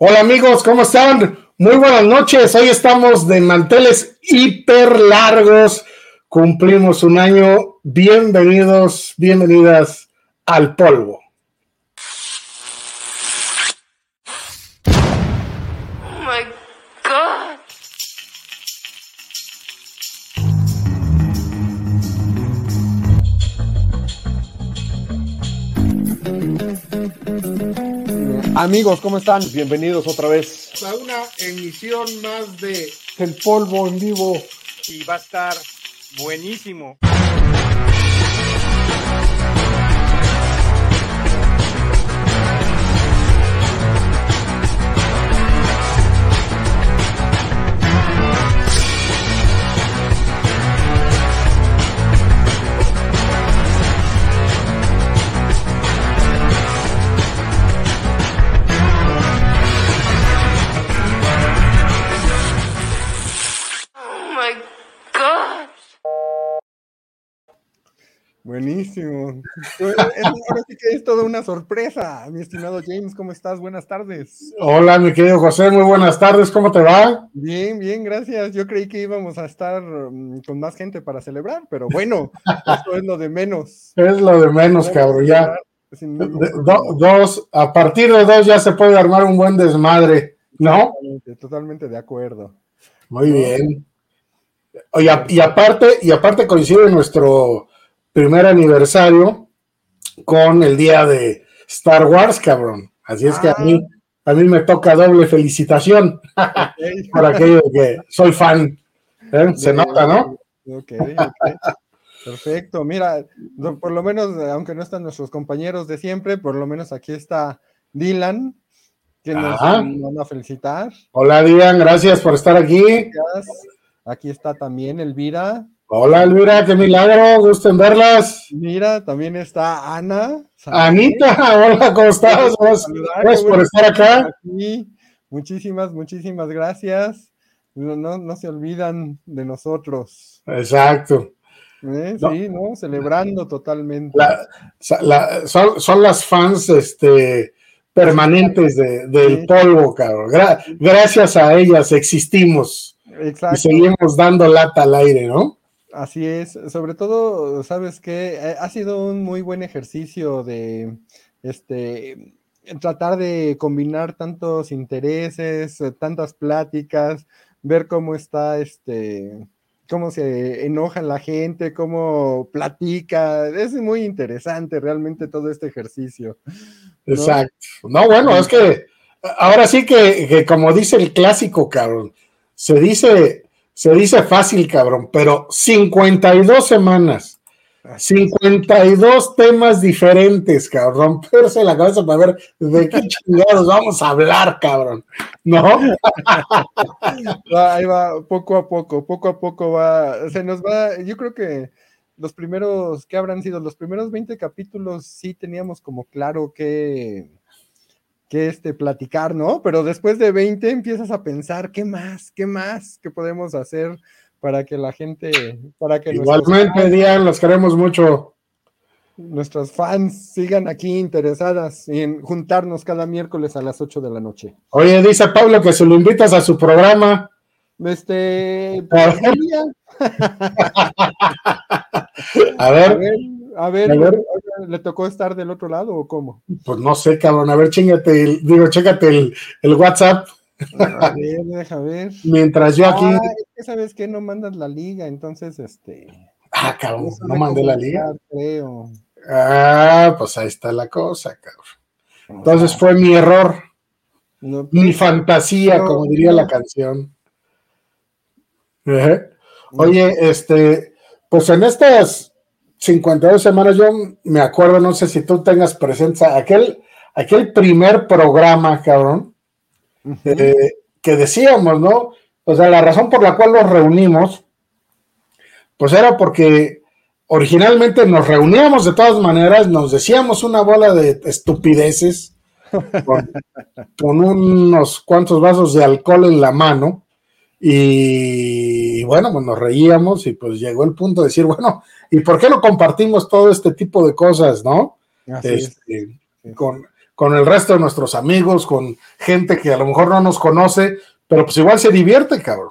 Hola amigos, ¿cómo están? Muy buenas noches. Hoy estamos de manteles hiper largos. Cumplimos un año. Bienvenidos, bienvenidas al polvo. Amigos, ¿cómo están? Bienvenidos otra vez. A una emisión más de El polvo en vivo. y va a estar buenísimo. Buenísimo. Es- Ahora sí que es toda una sorpresa. Mi estimado James, ¿cómo estás? Buenas tardes. Hola, mi querido José, muy buenas tardes, ¿cómo te va? Bien, bien, gracias. Yo creí que íbamos a estar mm, con más gente para celebrar, pero bueno, eso es lo de menos. Es lo de menos, cabrón, ya. Do- dos, a partir de dos ya se puede armar un buen desmadre, ¿no? Totalmente, totalmente de acuerdo. Muy bien. A- y aparte, y aparte coincide nuestro primer aniversario con el día de Star Wars, cabrón. Así es que a mí, a mí me toca doble felicitación Ok, por aquello de que soy fan. ¿eh? Se nota, ¿no? Ok. Perfecto. Mira, por lo menos, aunque no están nuestros compañeros de siempre, por lo menos aquí está Dylan, que nos van a felicitar. Hola, Dian, gracias por estar aquí. Gracias. Aquí está también Elvira. Hola, Elvira, qué milagro, gusto en verlas. Mira, también está Ana. Anita, hola, ¿cómo estás? Gracias, por estar acá. aquí. Muchísimas, muchísimas gracias. No, no, no se olvidan de nosotros. Exacto. ¿eh? No. Sí, ¿no? Celebrando totalmente. La- sa- la- son, son las fans este, permanentes de- del Sí. polvo, cabrón. Gra- gracias a ellas existimos y Exacto. seguimos dando lata al aire, ¿no? Así es, sobre todo, sabes que ha sido un muy buen ejercicio de este tratar de combinar tantos intereses, eh, tantas pláticas, ver cómo está este cómo se enoja la gente, cómo platica. Es muy interesante realmente todo este ejercicio. ¿no? Exacto. No, bueno, es que ahora sí que, que como dice el clásico, cabrón, se dice, se dice fácil, cabrón, pero 52 semanas. 52 temas diferentes, cabrón. Romperse la cabeza para ver de qué chingados vamos a hablar, cabrón. ¿No? Ahí va, poco a poco, poco a poco va, se nos va, yo creo que los primeros, ¿qué habrán sido? Los primeros 20 capítulos sí teníamos como claro que, que este, platicar, ¿no? Pero después de 20 empiezas a pensar, ¿qué más? ¿Qué más? ¿Qué podemos hacer para que la gente, para que nuestros Igualmente, Dian, los queremos mucho. nuestros fans sigan aquí interesadas en juntarnos cada miércoles a las 8 de la noche? Oye, dice Pablo que si lo invitas a su programa. Este, A pues, ver. A A ver, ver, a ver, A ver. ¿Le tocó estar del otro lado o cómo? pues no sé, cabrón. A ver, chingate, el- digo, chécate el, el WhatsApp A ver, deja ver. mientras yo aquí. Ah, es que sabes que no mandas la liga, entonces este. Ah, cabrón, no mandé la liga. Creo. Ah, pues ahí está la cosa, cabrón. Entonces fue mi error, no- mi fantasía, No, como diría no. la canción. Oye, este, pues en estas 52 semanas yo me acuerdo, no sé si tú tengas presencia, aquel, aquel primer programa, cabrón, eh, que decíamos, ¿no? O sea, la razón por la cual nos reunimos, pues era porque originalmente nos reuníamos de todas maneras, nos decíamos una bola de estupideces con, con unos cuantos vasos de alcohol en la mano y bueno, pues nos reíamos y pues llegó el punto de decir, bueno, ¿y por qué no compartimos todo este tipo de cosas, no? Este, con, con el resto de nuestros amigos, con gente que a lo mejor no nos conoce, pero pues igual se divierte, cabrón.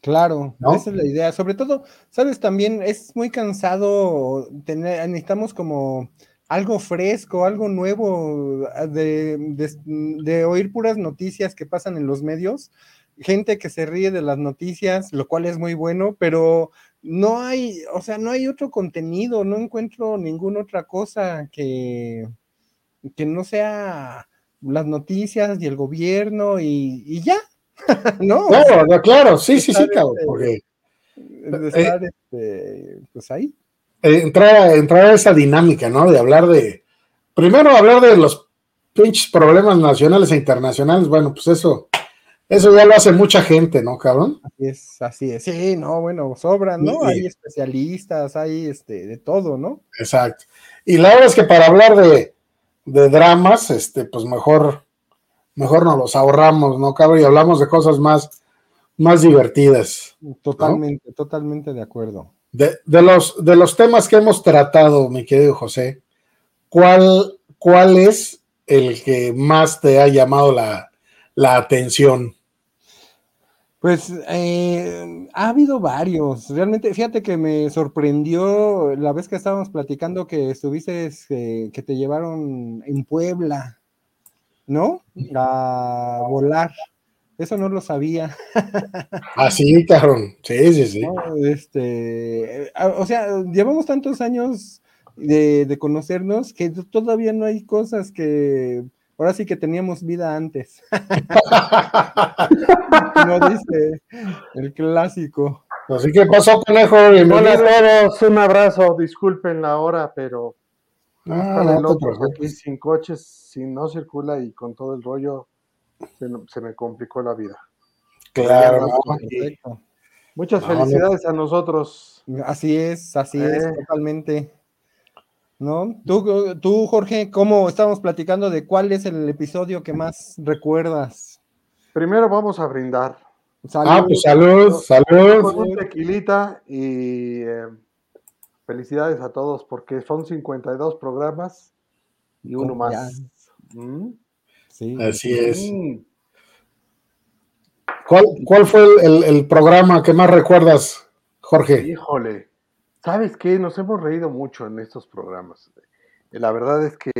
Claro, ¿No? esa es la idea. Sobre todo, sabes, también es muy cansado tener, necesitamos como algo fresco, algo nuevo, ah, de, de- de oír puras noticias que pasan en los medios, gente que se ríe de las noticias, lo cual es muy bueno, pero no hay, o sea, no hay otro contenido, no encuentro ninguna otra cosa que, que no sea las noticias y el gobierno y, y ya, ¿no? O sea, Claro, no, claro, sí, sí, sí, cabrón, este, porque de estar este, pues ahí. eh, entrar, entrar a esa dinámica, ¿no? De hablar de, primero hablar de los pinches problemas nacionales e internacionales, bueno, pues eso, eso ya lo hace mucha gente, ¿no, cabrón? Así es, así es. Sí, no, bueno, sobran, ¿no? Sí. Hay especialistas, hay este, de todo, ¿no? Exacto. Y la verdad es que para hablar de, de dramas, este, pues mejor, mejor nos los ahorramos, ¿no, cabrón? Y hablamos de cosas más, más divertidas. Totalmente, totalmente de acuerdo. De, de los, de los temas que hemos tratado, mi querido José, ¿cuál, cuál es el que más te ha llamado la, la atención? Pues eh, ha habido varios. Realmente, fíjate que me sorprendió la vez que estábamos platicando que estuviste, eh, que te llevaron en Puebla, ¿no? A volar. Eso no lo sabía. Así, cabrón. Sí, sí, sí. ¿no? Este, o sea, llevamos tantos años de, de conocernos que todavía no hay cosas que ahora sí que teníamos vida antes. Como dice el clásico. Así que pasó, conejo, Hola a todos, un abrazo, disculpen la hora, pero Ah, no preocupes. aquí sin coches, si no circula y con todo el rollo, se, no- se me complicó la vida. Claro, ¿no? Perfecto. Muchas No, felicidades a nosotros. Así es, así es, Eh. totalmente. ¿No? Tú, tú, Jorge, ¿cómo estábamos platicando de cuál es el episodio que más recuerdas? Primero vamos a brindar Ah, pues salud, salud. con un tequilita y eh, felicidades a todos porque son 52 programas y uno más. Mm. Sí. Así es. Mm. ¿Cuál, cuál fue el, el- el programa que más recuerdas, Jorge? Híjole, ¿sabes qué? Nos hemos reído mucho en estos programas. La verdad es que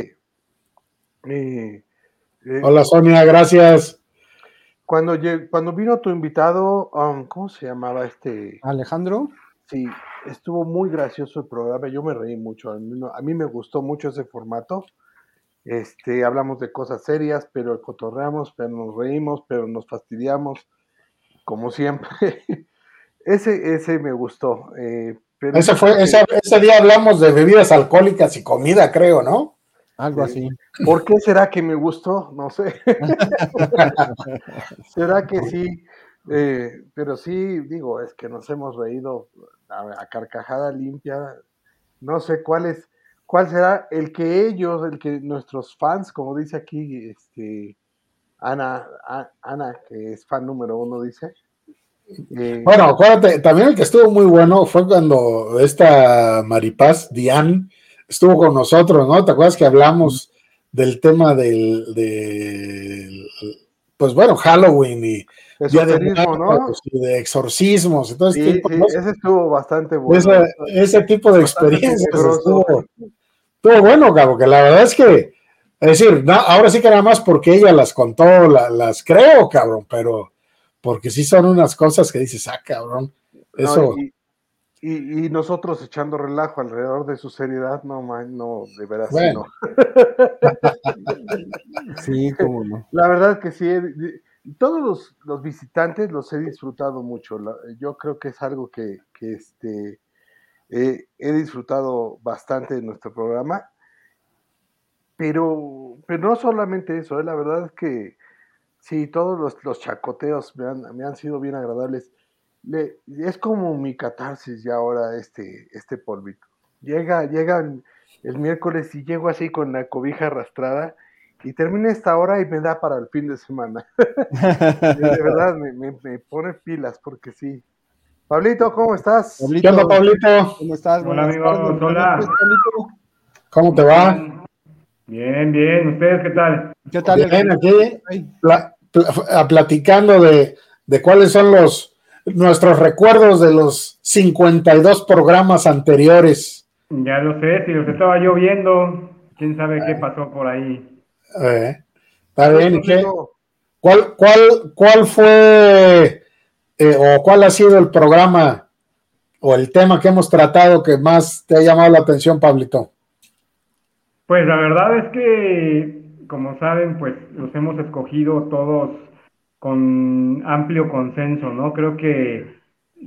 eh, eh, Hola, Sonia, gracias. cuando, cuando vino tu invitado, um, ¿cómo se llamaba este? Alejandro, Sí, estuvo muy gracioso el programa, yo me reí mucho, a mí, no- a mí me gustó mucho ese formato. Este, hablamos de cosas serias, pero cotorreamos, pero nos reímos, pero nos fastidiamos, como siempre. Ese, ese me gustó. eh, pero Ese fue, ese, ese día hablamos de bebidas alcohólicas y comida, creo, ¿no? algo Sí. así. ¿Por qué será que me gustó? No sé. ¿Será que sí? Eh, pero sí, digo, es que nos hemos reído a, a carcajada limpia. No sé cuál es, cuál será el que ellos, el que nuestros fans, como dice aquí, este, Ana, A- Ana, que es fan número uno, dice. Eh, Bueno, acuérdate, también el que estuvo muy bueno fue cuando esta Maripaz, Diane, estuvo con nosotros, ¿no? ¿Te acuerdas que hablamos del tema del, del pues bueno, Halloween y Día de ¿no? Y de exorcismos, entonces Sí, tipo, sí, ¿no? ese estuvo bastante bueno. Ese tipo de experiencias estuvo, estuvo bueno, cabo, que la verdad es que, es decir, no, ahora sí que nada más porque ella las contó, la- las creo, cabrón, pero porque sí son unas cosas que dices, ah, cabrón, No, eso, y, y- y nosotros echando relajo alrededor de su seriedad, no, man, no, de veras, Bueno. no. Sí, cómo no. La verdad que sí, de- todos los, los visitantes los he disfrutado mucho. la- yo creo que es algo que, que, este, eh, he disfrutado bastante de nuestro programa. Pero, pero no solamente eso, eh, la verdad es que sí, todos los, los chacoteos me han, me han sido bien agradables. Le- es como mi catarsis ya ahora este, este polvito. Llega, llegan el miércoles y llego así con la cobija arrastrada y termina esta hora y me da para el fin de semana. de verdad, me, me- me pone pilas porque sí. Pablito, ¿cómo estás? Pablito, ¿qué onda, Pablito? ¿Cómo estás? Hola, tardes, hola. ¿Cómo te va? Bien, bien. ¿Ustedes qué tal? ¿Qué tal? Bien, aquí pla- pla- platicando de, de cuáles son los nuestros recuerdos de los 52 programas anteriores. Ya lo sé, si los estaba yo viendo, quién sabe qué pasó por ahí. Eh, Está bien, ¿y qué? ¿Cuál, cuál, cuál fue eh, o cuál ha sido el programa o el tema que hemos tratado que más te ha llamado la atención, Pablito? Pues la verdad es que, como saben, pues los hemos escogido todos con amplio consenso, ¿no? Creo que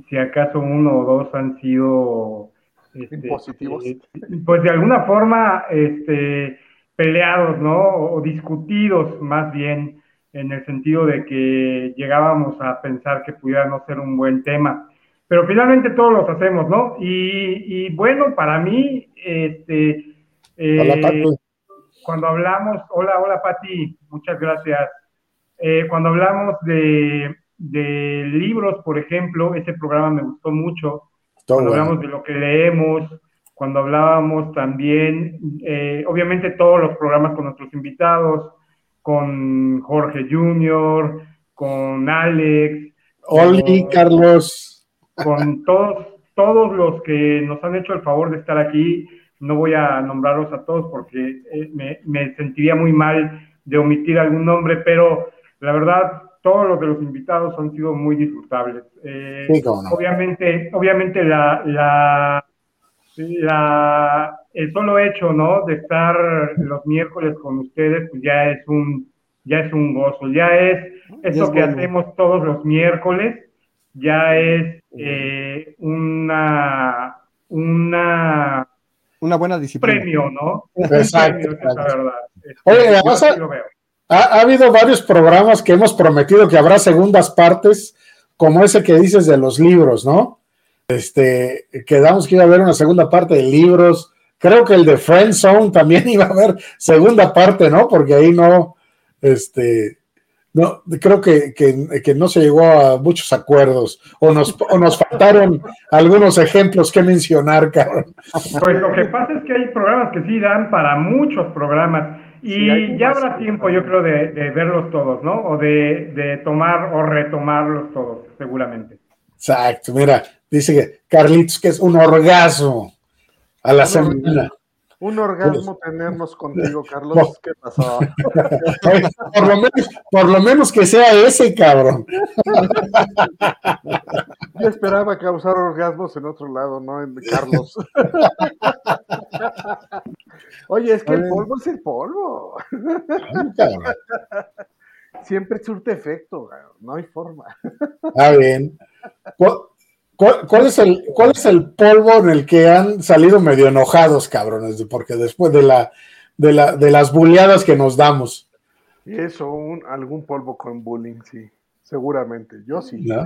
si acaso uno o dos han sido este, Impositivos. eh, pues de alguna forma este, peleados, ¿no? O discutidos más bien, en el sentido de que llegábamos a pensar que pudiera no ser un buen tema. Pero finalmente todos los hacemos, ¿no? Y, y bueno, para mí, este, eh. Cuando hablamos, hola, hola Pati, muchas gracias. Eh, cuando hablamos de, de libros, por ejemplo, ese programa me gustó mucho. Todo Cuando bueno. hablamos de lo que leemos, cuando hablábamos también, eh, obviamente todos los programas con nuestros invitados, con Jorge Junior, con Alex, Oli, con- Carlos. con todos, todos los que nos han hecho el favor de estar aquí. No voy a nombrarlos a todos porque eh, me, me sentiría muy mal de omitir algún nombre, pero la verdad, todos los de los invitados han sido muy disfrutables. Eh, Sí, no. Obviamente, obviamente la, la, la, el solo hecho, ¿no? De estar los miércoles con ustedes, pues ya es un, ya es un gozo, ya es esto es que bueno. hacemos todos los miércoles, ya es eh, una, una una buena disciplina. premio, ¿no? Exacto, Premio, es la verdad. Este, Oye, además, así lo veo. Ha, ha habido varios programas que hemos prometido que habrá segundas partes, como ese que dices de los libros, ¿no? Este, quedamos que iba a haber una segunda parte de libros. Creo que el de Friend Zone también iba a haber segunda parte, ¿no? Porque ahí no, este, no, creo que, que- que no se llegó a muchos acuerdos o nos, o nos faltaron algunos ejemplos que mencionar, cabrón. Pues lo que pasa es que hay programas que sí dan para muchos programas y Sí, ya habrá tiempo, yo creo, de, de verlos todos, ¿no? O de, de tomar o retomarlos todos, seguramente. Exacto, mira, dice que Carlitos que es un orgasmo a la semana. Un orgasmo tenernos contigo, No. Carlos. ¿Qué pasó? Por, lo menos, por lo menos que sea ese cabrón. Yo esperaba causar orgasmos en otro lado, no en Carlos. Oye, es que el polvo es el polvo. Siempre surte efecto, no hay forma. Está bien. ¿Cuál, cuál- cuál es el, ¿Cuál es el polvo en el que han salido medio enojados, cabrones? Porque después de, la, de, la, de las buleadas que nos damos, Y eso, un, algún polvo con bullying, sí, seguramente. Yo sí. ¿no?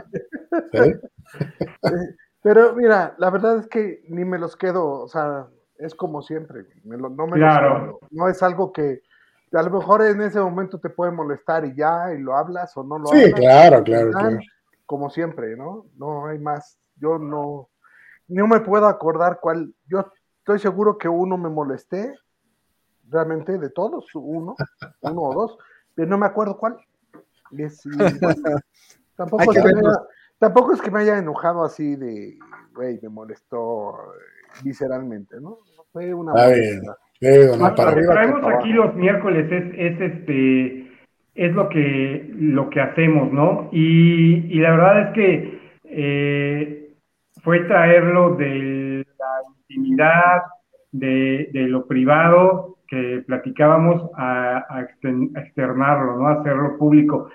¿Sí? Pero mira, la verdad es que ni me los quedo, o sea, es como siempre, me lo- no me los Claro. quedo. No es algo que a lo mejor en ese momento te puede molestar y ya, y lo hablas o no lo Sí, hablas. claro, claro, ¿verdad? claro. Como siempre, ¿no? No hay más. Yo no, no me puedo acordar cuál. Yo estoy seguro que uno me molesté, realmente de todos, uno, uno o dos, pero no me acuerdo cuál. Es- bueno, tampoco, es que me tampoco es que me haya enojado así de, güey, me molestó eh, visceralmente, ¿no? Fue una no, Lo que para- arriba que traemos aquí los miércoles es, es este es lo que lo que hacemos, ¿no? Y, y la verdad es que eh, fue traerlo de la intimidad, de, de lo privado que platicábamos a, a externarlo, ¿no? A hacerlo público.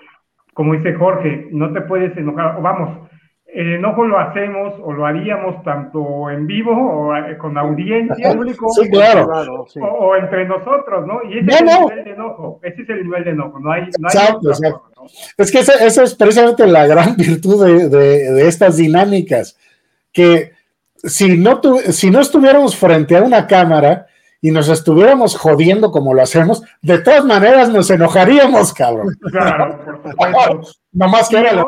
Como dice Jorge, no te puedes enojar, o vamos, el enojo lo hacemos o lo haríamos tanto en vivo o eh, con audiencia Público Sí, o claro. privado, sí. o, o entre nosotros, ¿no? Y ese No, es el no. nivel de enojo, ese es el nivel de enojo, no hay, no hay Exacto, otra exacto. forma, ¿no? Es que esa es precisamente la gran virtud de, de- de estas dinámicas, que si no, tu- si no estuviéramos frente a una cámara y nos estuviéramos jodiendo como lo hacemos, de todas maneras nos enojaríamos, cabrón. Claro, por. Nomás que era la-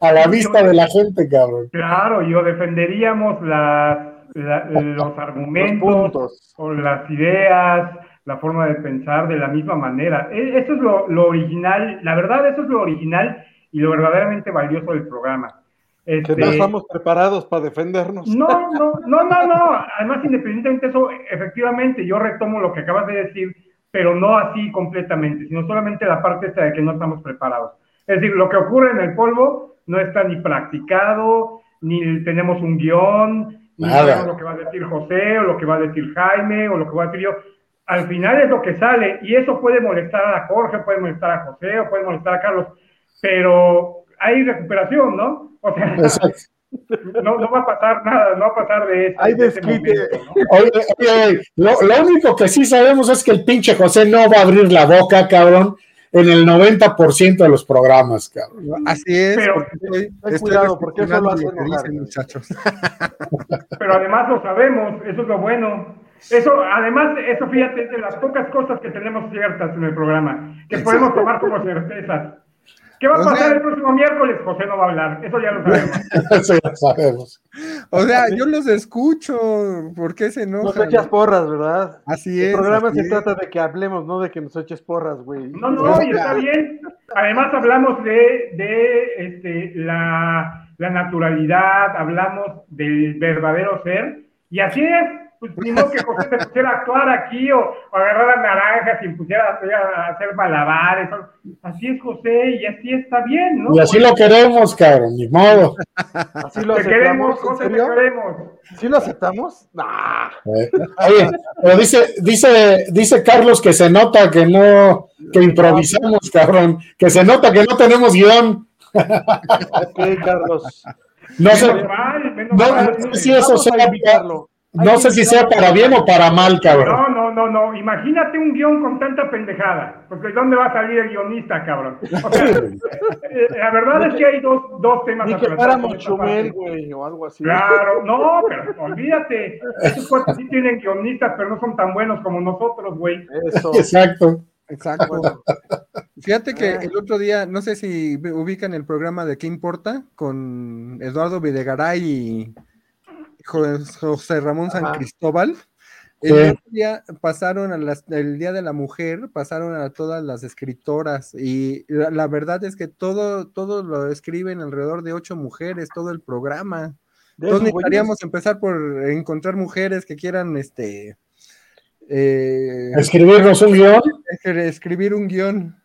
a la vista de la gente, cabrón. claro, yo defenderíamos las- la- los argumentos o las ideas la forma de pensar de la misma manera. E- Eso es lo, lo original, la verdad, eso es lo original y lo verdaderamente valioso del programa. Que Este, no estamos preparados para defendernos. no, no, no, no, no. Además, independientemente de eso, efectivamente, yo retomo lo que acabas de decir, pero no así completamente, sino solamente la parte esta de que no estamos preparados. Es decir, lo que ocurre en el polvo no está ni practicado, ni tenemos un guion, ni sabemos lo que va a decir José, o lo que va a decir Jaime, o lo que va a decir yo. Al final es lo que sale, y eso puede molestar a Jorge, puede molestar a José, o puede molestar a Carlos, pero hay recuperación, ¿no? O sea, no, no va a pasar nada, no va a pasar de oye, lo, lo único que sí sabemos es que el pinche José no va a abrir la boca, cabrón, en el 90% de los programas, cabrón. Así es. Pero- porque estoy, cuidado, porque eso lo recepcionando hace lo que enojar. dicen, muchachos. Pero además lo sabemos, eso es lo bueno. Eso, además, eso fíjate, es de las pocas cosas que tenemos ciertas en el programa, que podemos tomar como certezas. ¿Qué va a O pasar sea- el próximo miércoles? José no va a hablar, eso ya lo sabemos. Eso ya sabemos. O sea, yo los escucho. ¿Por qué se Nos enojan? echas porras, ¿verdad? Así El es. programa así se es. trata de que hablemos, no de que nos eches porras, güey. No, no, y está bien. Además hablamos de, de este, la, la naturalidad, hablamos del verdadero ser, y así es. Pues ni modo que José se pusiera a actuar aquí o, o agarrar a naranjas y pusiera a hacer, a hacer malabares. Así es José y así está bien, ¿no? Y así lo queremos, cabrón, ni modo. Así lo Te queremos, aceptamos, ¿en José, te queremos. ¿Sí lo aceptamos? Nah. Eh, Oye, pero dice, dice, dice Carlos que se nota que no, que improvisamos, cabrón, que se nota que no tenemos guion. Ok, Carlos. No sé, no, mal. no sé si eso sea, no sé si sea para bien o para mal, cabrón. No, no, no, no. Imagínate un guion con tanta pendejada. Porque ¿dónde va a salir el guionista, cabrón? O sea, eh, la verdad es que hay dos, dos temas Ni a que tratar fuéramos Chumel, güey, o algo así. Claro, no, pero olvídate. Esos cuates sí tienen guionistas, pero no son tan buenos como nosotros, güey. Eso. Exacto. Exacto. Fíjate que Ah. el otro día, no sé si ubican el programa de ¿Qué importa? con Eduardo Videgaray y José Ramón San Ajá. Cristóbal. Sí. El otro día pasaron a las, el Día de la Mujer, pasaron a todas las escritoras y la, la verdad es que todo, todo lo escriben alrededor de ocho mujeres, todo el programa. De Entonces necesitaríamos empezar por encontrar mujeres que quieran este eh, Escribirnos un guion. escribir un guion.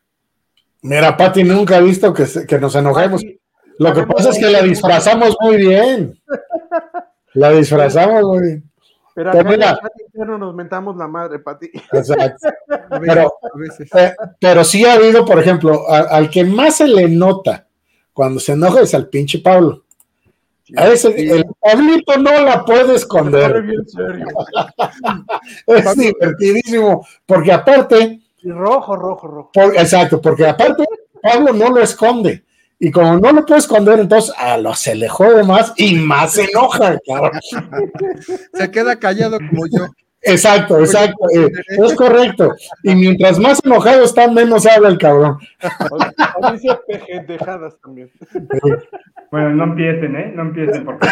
Mira, Pati nunca ha visto que, se- que nos enojemos. Lo que pasa es que la disfrazamos muy bien. La disfrazamos bien. Pero acá en el chat interno nos mentamos la madre, Pati. Exacto. Pero-. Eh, pero sí ha habido, por ejemplo, a- al que más se le nota cuando se enoja es al pinche Pablo. A ese, el Pablito no la puede esconder. bien serio. Es divertidísimo. Porque aparte, Y rojo, rojo, rojo. por- exacto, porque aparte Pablo no lo esconde. Y como no lo puede esconder, entonces a lo se le jode más y más se enoja, cabrón. Se queda callado como yo. Exacto, exacto. eh, es correcto. Y mientras más enojado está, menos habla el cabrón. Pejendejadas también. Bueno, no empiecen, ¿eh? No empiecen, porque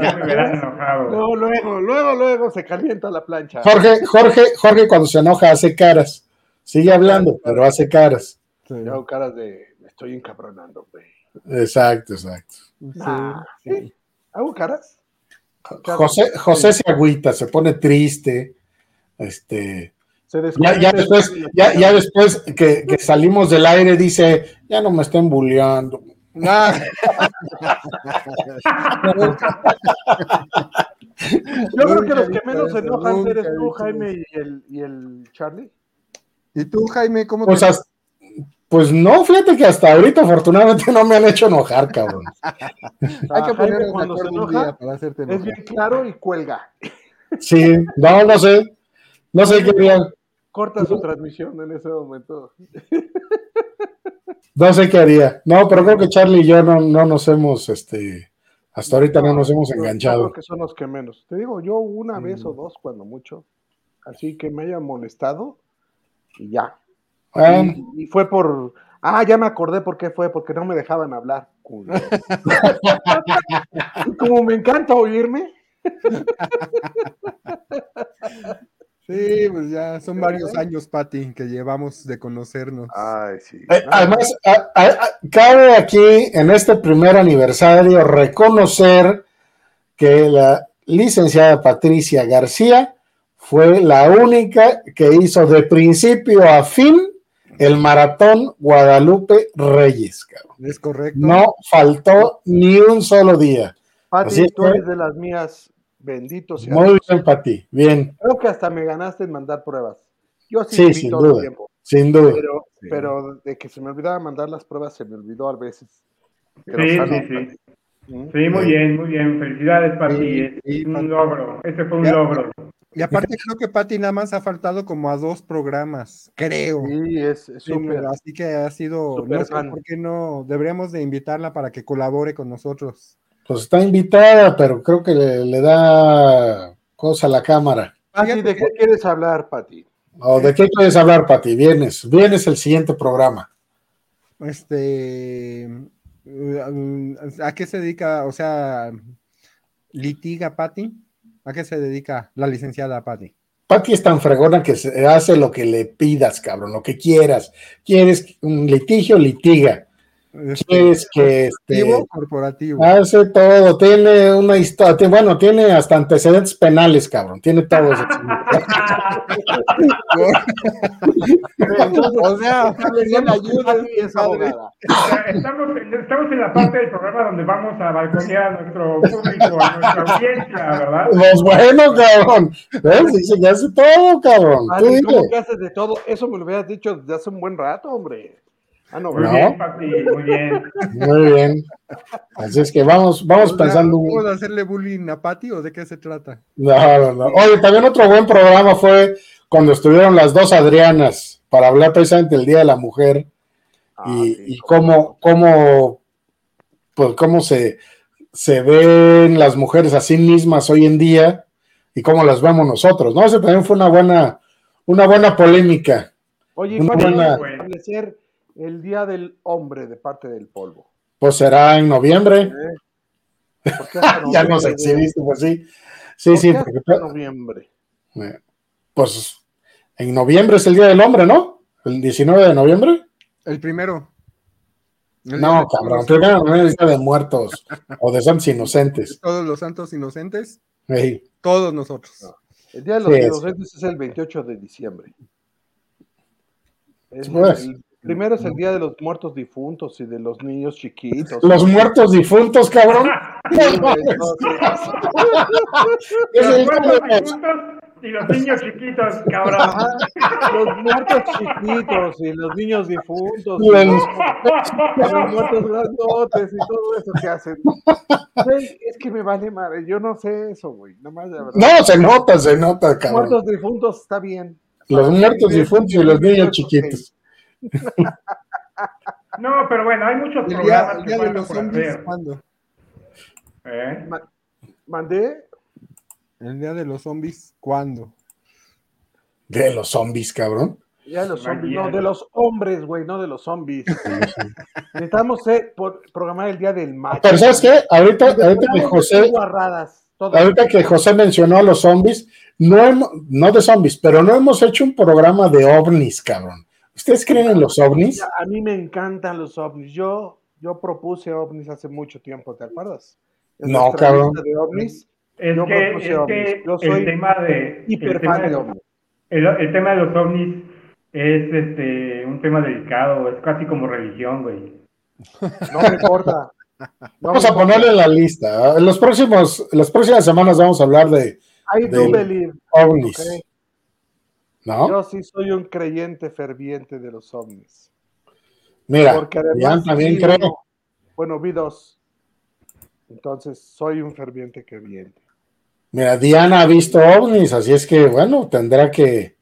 ya me verán enojado. Luego, luego, luego, luego se calienta la plancha. Jorge, Jorge, Jorge cuando se enoja hace caras. Sigue hablando, pero hace caras. Yo hago caras de estoy encabronando, güey. Exacto, exacto. Ah, ¿sí? ¿Hago caras? José, José se agüita, se pone triste. Este, Se ya, ya después, ya, ya después que, que salimos del aire, dice, ya no me estén bulleando. Yo creo que los que menos se enojan eres tú, Jaime, y el, y el Charlie. ¿Y tú, Jaime, cómo Pues, te as- pues no, fíjate que hasta ahorita afortunadamente no me han hecho enojar, cabrón. Hay que de cuando se un enoja, día para hacerte Es enojar. bien claro y cuelga. Sí, no, no sé. No sé qué haría, Corta su transmisión en ese momento. no sé qué haría. No, pero creo que Charlie y yo no, no nos hemos, este, hasta ahorita no nos hemos enganchado. creo que son los que menos. Te digo, yo una vez o dos, cuando mucho. Así que me haya molestado y ya. Y, y fue por. Ah, ya me acordé por qué fue, porque no me dejaban hablar. culo. Como me encanta oírme, Sí, pues ya son varios años, Pati, que llevamos de conocernos. Ay, sí. Eh, Además, a- a- a- cabe aquí en este primer aniversario reconocer que la licenciada Patricia García fue la única que hizo de principio a fin el maratón Guadalupe Reyes. cabrón. ¿Es correcto? No faltó ni un solo día. Pati, así es tú eres de las mías. Bendito sea. Muy bien para ti, bien, Creo que hasta me ganaste en mandar pruebas. Yo sí, Sí, vi sin todo el duda. tiempo. sin duda. Pero, pero de que se me olvidaba mandar las pruebas, se me olvidó a veces. Pero Sí, salud, sí, sí. Sí, muy bien, muy bien. Felicidades, Pati. Sí, es sí, un Pati. logro. Este fue un Ya. logro. Y aparte creo que Pati nada más ha faltado como a dos programas, creo. Sí, es súper. así que ha sido, no sé fan. por qué no, deberíamos de invitarla para que colabore con nosotros. Pues está invitada, pero creo que le, le da cosa a la cámara. Pati, ¿de qué quieres hablar, Pati? ¿O de qué quieres hablar, Pati? Vienes, vienes el siguiente programa. Este, ¿a qué se dedica? O sea, litiga Patti. ¿A qué se dedica la licenciada Patti? Pati es tan fregona que se hace lo que le pidas, cabrón, lo que quieras. ¿Quieres un litigio? Litiga. Este, ¿Quieres que este, corporativo, hace todo? Tiene una historia, bueno, tiene hasta antecedentes penales, cabrón. Tiene todo eso. o sea, es. Estamos, estamos en la parte del programa donde vamos a balconear a nuestro público, a nuestra audiencia, ¿verdad? Pues bueno, cabrón. ¿Ves? Dice que hace todo, cabrón. Dile. ¿cómo que haces de todo? Eso me lo hubieras dicho desde hace un buen rato, hombre. Ah, no, Muy No. bien, Pati, muy bien. Muy bien. Así es que vamos, vamos pensando. ¿Cómo de hacerle bullying a Patti o de qué se trata? No, no, no. Oye, también otro buen programa fue cuando estuvieron las dos Adrianas para hablar precisamente del Día de la Mujer Ah, y, sí, y cómo, cómo, pues cómo se, se ven las mujeres a sí mismas hoy en día y cómo las vemos nosotros, ¿no? Ese también fue una buena, una buena polémica. Oye, ¿y Una ¿cuándo buena- a establecer el Día del Hombre de parte del polvo? Pues será en noviembre. ¿Por qué hasta Ya nos noviembre? exhibiste, pues sí. Sí, ¿Por sí, qué porque hasta noviembre. pues en noviembre es el Día del Hombre, ¿no? El 19 de noviembre. El primero. El No, cabrón, primero no es Día de Muertos o de Santos Inocentes. Todos los santos inocentes, Ey, todos nosotros. El Día de los Sí, es- Inocentes es el 28 de diciembre. Es Pues. el primero es el Día de los Muertos Difuntos y de los niños chiquitos. Los muertos difuntos, cabrón. Es Los el muertos difuntos y los niños chiquitos, cabrón. Ajá, los muertos chiquitos y los niños difuntos. y Los- los, los muertos grandotes y todo eso que hacen. Güey, es que me vale madre. Yo no sé eso, güey. Verdad. No, se nota, se nota, cabrón. muertos difuntos está bien. Los muertos difuntos y los niños chiquitos. No, pero bueno, hay muchos El día, programas el que día de los por zombies. ¿cuándo? ¿eh? Mandé. El día de los zombies, ¿cuándo? De los zombies, cabrón. Ya de los zombies, no, de los hombres, güey, no de los zombies. Necesitamos eh, por- programar el día del macho. Pero ¿sabes qué? Ahorita, ahorita que José, ahorita que José mencionó a los zombies, no hemos, no de zombies, pero no hemos hecho un programa de ovnis, cabrón. ¿Ustedes creen en los ovnis? A mí me encantan los ovnis. Yo, yo propuse ovnis hace mucho tiempo, ¿te acuerdas? En No, cabrón. de ovnis, Es Yo que, propuse es ovnis. que Yo soy el tema de. hiper el tema fan de de- ovnis. El, el tema de los ovnis es este un tema delicado, es casi como religión, güey. No me importa. No Vamos a ponerle en la lista. En los próximos, las próximas semanas vamos a hablar de I do de- believe. ovnis. ¿No? Yo sí soy un creyente ferviente de los ovnis. Mira, Porque además también creo. uno- bueno, vi dos. Entonces, soy un ferviente creyente. Mira, Diana ha visto ovnis, así es que, bueno, tendrá que.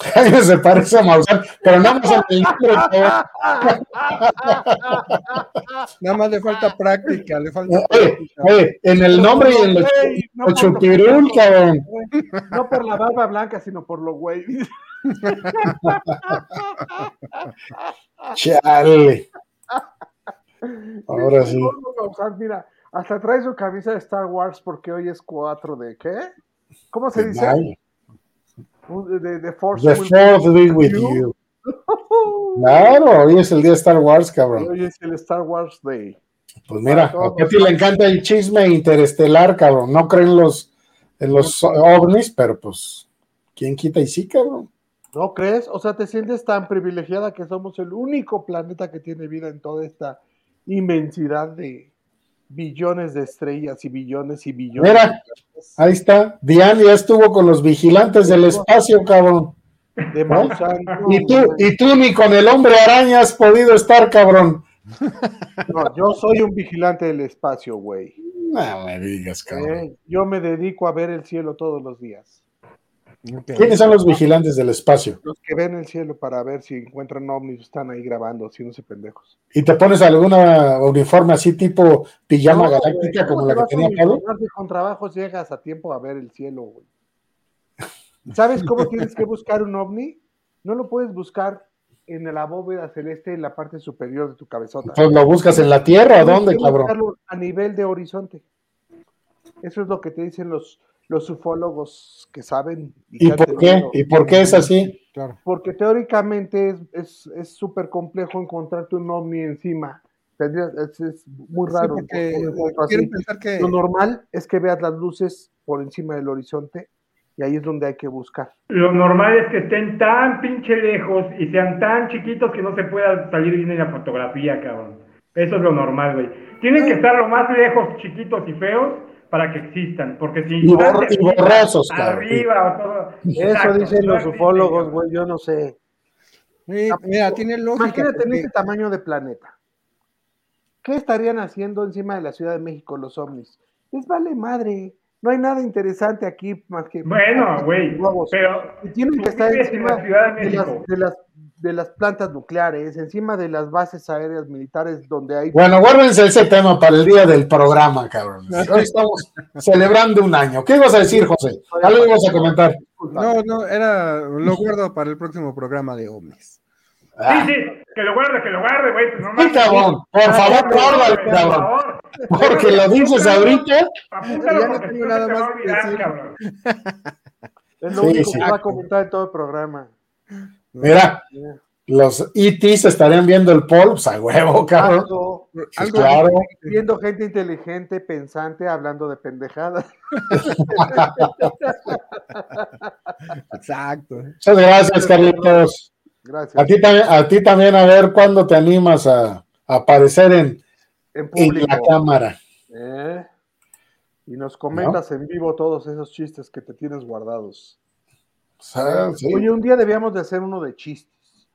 Jaime se parece a Maussan, pero nada más en el nombre. Nada más le falta práctica, le falta Oye, práctica. oye, en el nombre y en los no cabrón. No por la barba blanca, sino por lo güey. Chale. Ahora sí. Mira, hasta trae su camisa de Star Wars porque hoy es 4 de ¿qué? ¿Cómo se De dice? De, de Force The fourth be with you. you. Claro, hoy es el día de Star Wars, cabrón. Hoy es el Star Wars Day. Pues mira, a Peti le encanta el chisme interestelar, cabrón. No creen los, en los ovnis, pero pues, ¿quién quita y sí, cabrón? ¿No crees? O sea, te sientes tan privilegiada que somos el único planeta que tiene vida en toda esta inmensidad de billones de estrellas y billones y billones. Mira. Ahí está. Diane ya estuvo con los vigilantes del espacio, cabrón. de Maussan. Y tú, y tú ni con el hombre araña has podido estar, cabrón. No, yo soy un vigilante del espacio, güey. No me digas, cabrón. Eh, Yo me dedico a ver el cielo todos los días. ¿Quiénes son los vigilantes del espacio? Los que ven el cielo para ver si encuentran ovnis están ahí grabando, haciéndose pendejos. ¿Y te pones alguna uniforme así tipo pijama No, galáctica como ¿cómo la que a tenía Pablo? con trabajos llegas a tiempo a ver el cielo, güey. ¿Sabes cómo tienes que buscar un ovni? No lo puedes buscar en la bóveda celeste en la parte superior de tu cabezota. Pues lo buscas en la tierra, ¿o Tienes dónde, cabrón? A nivel de horizonte. Eso es lo que te dicen los, los ufólogos que saben. ¿Y que han por qué? ¿Y por qué es así? Claro. Porque teóricamente es- es es súper complejo encontrarte un ovni encima. Es, es muy Sí, raro. porque quieren pensar que Lo normal es que veas las luces por encima del horizonte y ahí es donde hay que buscar. Lo normal es que estén tan pinche lejos y sean tan chiquitos que no se pueda salir bien en la fotografía, cabrón. Eso es lo normal, güey. Tienen que estar lo más lejos, chiquitos y feos, para que existan. Porque si Y borr- y borrosos. Arriba o todo. Eso Exacto, dicen los ufólogos, güey, yo no sé. Sí, mira, tiene lógica. Imagínate en porque- este tamaño de planeta. ¿Qué estarían haciendo encima de la Ciudad de México los ovnis? Les vale madre. No hay nada interesante aquí más que... Bueno, güey, pero Y tienen que estar vives en encima la Ciudad de de las, México. de, las, de las plantas nucleares, encima de las bases aéreas militares donde hay... Bueno, guárdense ese tema para el día del programa, cabrón. Hoy estamos celebrando un año. ¿Qué ibas a decir, José? Algo ibas a comentar. No, no, era, lo guardo para el próximo programa de ovnis. Ah, Sí, sí, que lo guarde, que lo guarde, güey. Pues no sí, cabrón. Por favor, guárdalo, Por cabrón. favor. Porque lo dices ahorita. Apúntalo Ya no tengo nada más que decir. cabrón. Es lo Sí, único sí. que va a comentar en todo el programa. Mira, los ETs estarían viendo el polvo, pues a huevo, cabrón. Algo- Algo claro. viendo gente inteligente, pensante, hablando de pendejadas. Exacto. Muchas gracias, Carlitos. Gracias. A ti, también, a ti también, a ver cuándo te animas a, a aparecer en, En la cámara. ¿eh? Y nos comentas en vivo todos esos chistes que te tienes guardados. Ah, sí. Oye, un día debíamos de hacer uno de chistes.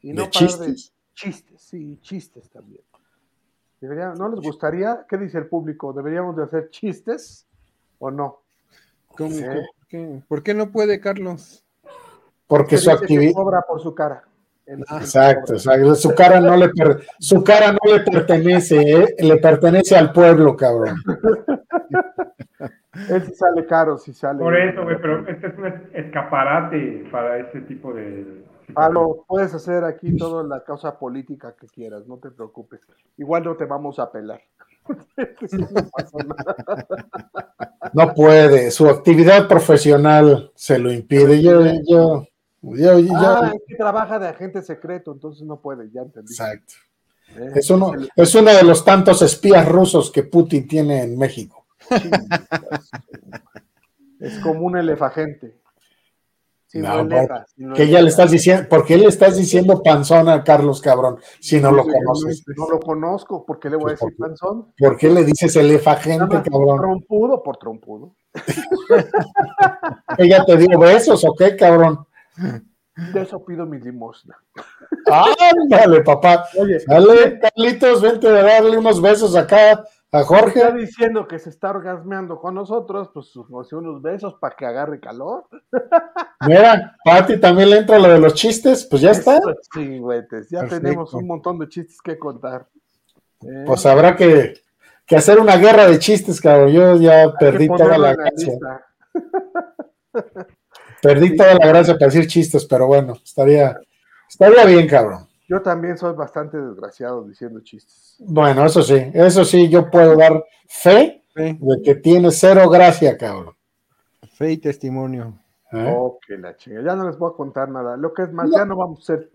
Y no ¿De chistes? chistes, sí, chistes también. Debería- ¿No les gustaría? ¿Qué dice el público? ¿Deberíamos de hacer chistes o no? ¿Cómo- Sí. ¿Por qué? ¿Por qué no puede, Carlos? Porque Que su actividad. cobra por su cara. Él Exacto. Su cara no le, per- su cara no le pertenece, ¿eh? le pertenece al pueblo, cabrón. Él sí sale caro, sí sale. Por eso, güey, pero este es un es- escaparate para este tipo de. Pablo, puedes hacer aquí toda la causa política que quieras, no te preocupes. Igual no te vamos a pelar. No pasa nada. No puede, su actividad profesional se lo impide. Yo, yo, yo, yo- Ah, es que trabaja de agente secreto, entonces no puede, ya entendí. exacto. ¿eh? Es uno, es uno de los tantos espías rusos que Putin tiene en México. Es como un elefagente. Si no, No, elefa, si no Que ya le estás diciendo, ¿por qué le estás diciendo panzón a Carlos Cabrón si no lo conoces? No lo conozco, ¿por qué le voy a decir panzón? ¿Por qué le dices elefagente, cabrón? trompudo por trompudo. ¿Ella te dio besos o qué, cabrón? De eso pido mi limosna. Ándale, papá. Oye, Dale, Carlitos, vente a darle unos besos acá a está Jorge. diciendo que se está orgasmeando con nosotros, pues nos dio unos besos para que agarre calor. Mira, Pati también le entra lo de los chistes, pues ya está. Chingüetes, ya Perfecto. tenemos un montón de chistes que contar. ¿eh? Pues habrá que, que hacer una guerra de chistes, cabrón. Yo ya perdí toda la gracia. Perdí toda la gracia para decir chistes, pero bueno, estaría, estaría bien, cabrón. Yo también soy bastante desgraciado diciendo chistes. Bueno, eso sí, eso sí, yo puedo dar fe de que tiene cero gracia, cabrón. fe y testimonio. ¿eh? Oh, que la chinga. Ya no les voy a contar nada. Lo que es más, No. ya no vamos a ser.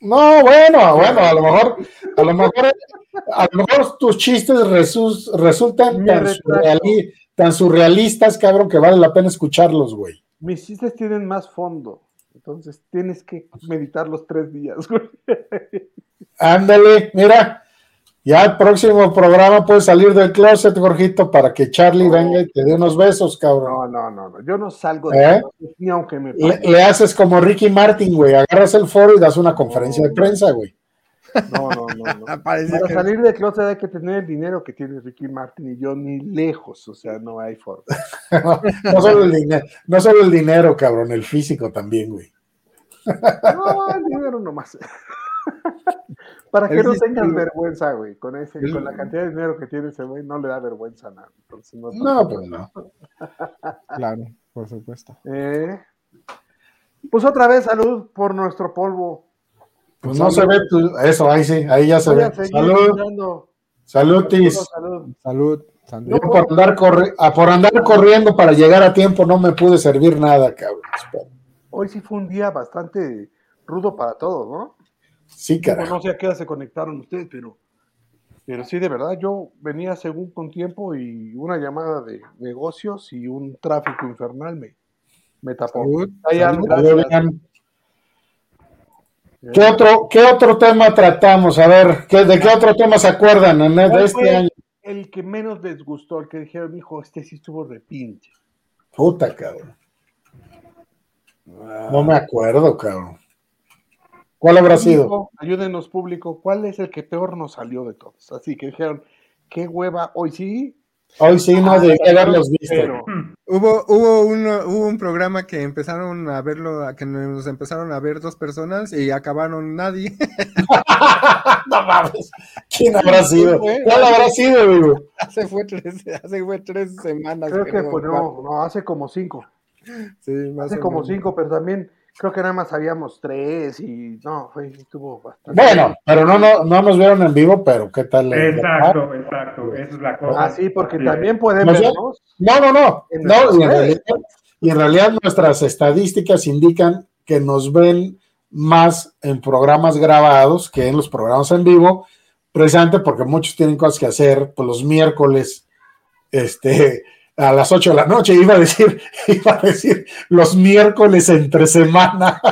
No, bueno, bueno, a lo mejor, a lo mejor, a lo mejor tus chistes resu- resultan tan, surreali- tan surrealistas, cabrón, que vale la pena escucharlos, güey. Mis chistes tienen más fondo. Entonces tienes que meditar los tres días, güey. Ándale, mira, ya el próximo programa puedes salir del closet, Jorgito, para que Charlie venga y te dé unos besos, cabrón. No, no, no, no. Yo no salgo de ¿Eh? ni aunque me Le, le haces como Ricky Martin, güey, agarras el foro y das una conferencia de prensa, güey. No, no, no, Para que- salir de closet hay que tener el dinero que tiene Ricky Martin y yo ni lejos, o sea, no hay forma. No solo el dinero, no solo el dinero, cabrón, el físico también, güey. No, el dinero nomás. Para que no tengas vergüenza, güey, con ese, El- con la cantidad de dinero que tiene ese güey, no le da vergüenza nada. Entonces, no, No, pues no. Claro, por supuesto. Eh, Pues otra vez salud por nuestro polvo. Pues no se ve tu- eso, ahí sí, ahí ya se Voy ve. Salud, salutis. Salud, salud. Salud. Yo por andar, corri- ah, por andar corriendo para llegar a tiempo no me pude servir nada, cabrón. Hoy sí fue un día bastante rudo para todos, ¿no? Sí, carajo. no sé a qué hora se conectaron ustedes, pero, pero sí, de verdad, yo venía según con tiempo y una llamada de negocios y un tráfico infernal me, me tapó. Salud, gracias. ¿Qué otro, ¿Qué otro tema tratamos? A ver, ¿qué, ¿de qué otro tema se acuerdan en- de ¿Cuál este año? El que menos les gustó, el que dijeron, hijo, este sí estuvo de pinche. Puta, cabrón. No me acuerdo, cabrón. ¿Cuál habrá sido? Ayúdenos, público, ¿cuál es el que peor nos salió de todos? Así que dijeron, qué hueva, hoy sí. Hoy sí no debí haberlos visto. Pero, Hubo, hubo, uno, hubo un programa que empezaron a verlo, que nos empezaron a ver dos personas y acabaron nadie. no mames. ¿Quién habrá sido? ¿Cuál habrá sido, amigo? hace, fue tres, hace fue tres semanas. creo que no, fue, no, no, hace como cinco. Sí, más Hace o como menos. cinco, pero también creo que nada más habíamos tres y no, fue, estuvo bastante. Bueno, pero no, no, no nos vieron en vivo, pero ¿qué tal? Exacto, exacto. Esa es la cosa. Ah, sí, porque Sí. también vernos. No, no, no. En no nuestras y, en redes. realidad, y en realidad nuestras estadísticas indican que nos ven más en programas grabados que en los programas en vivo, precisamente porque muchos tienen cosas que hacer pues, los miércoles este, a las 8 de la noche. Iba a decir, iba a decir los miércoles entre semana.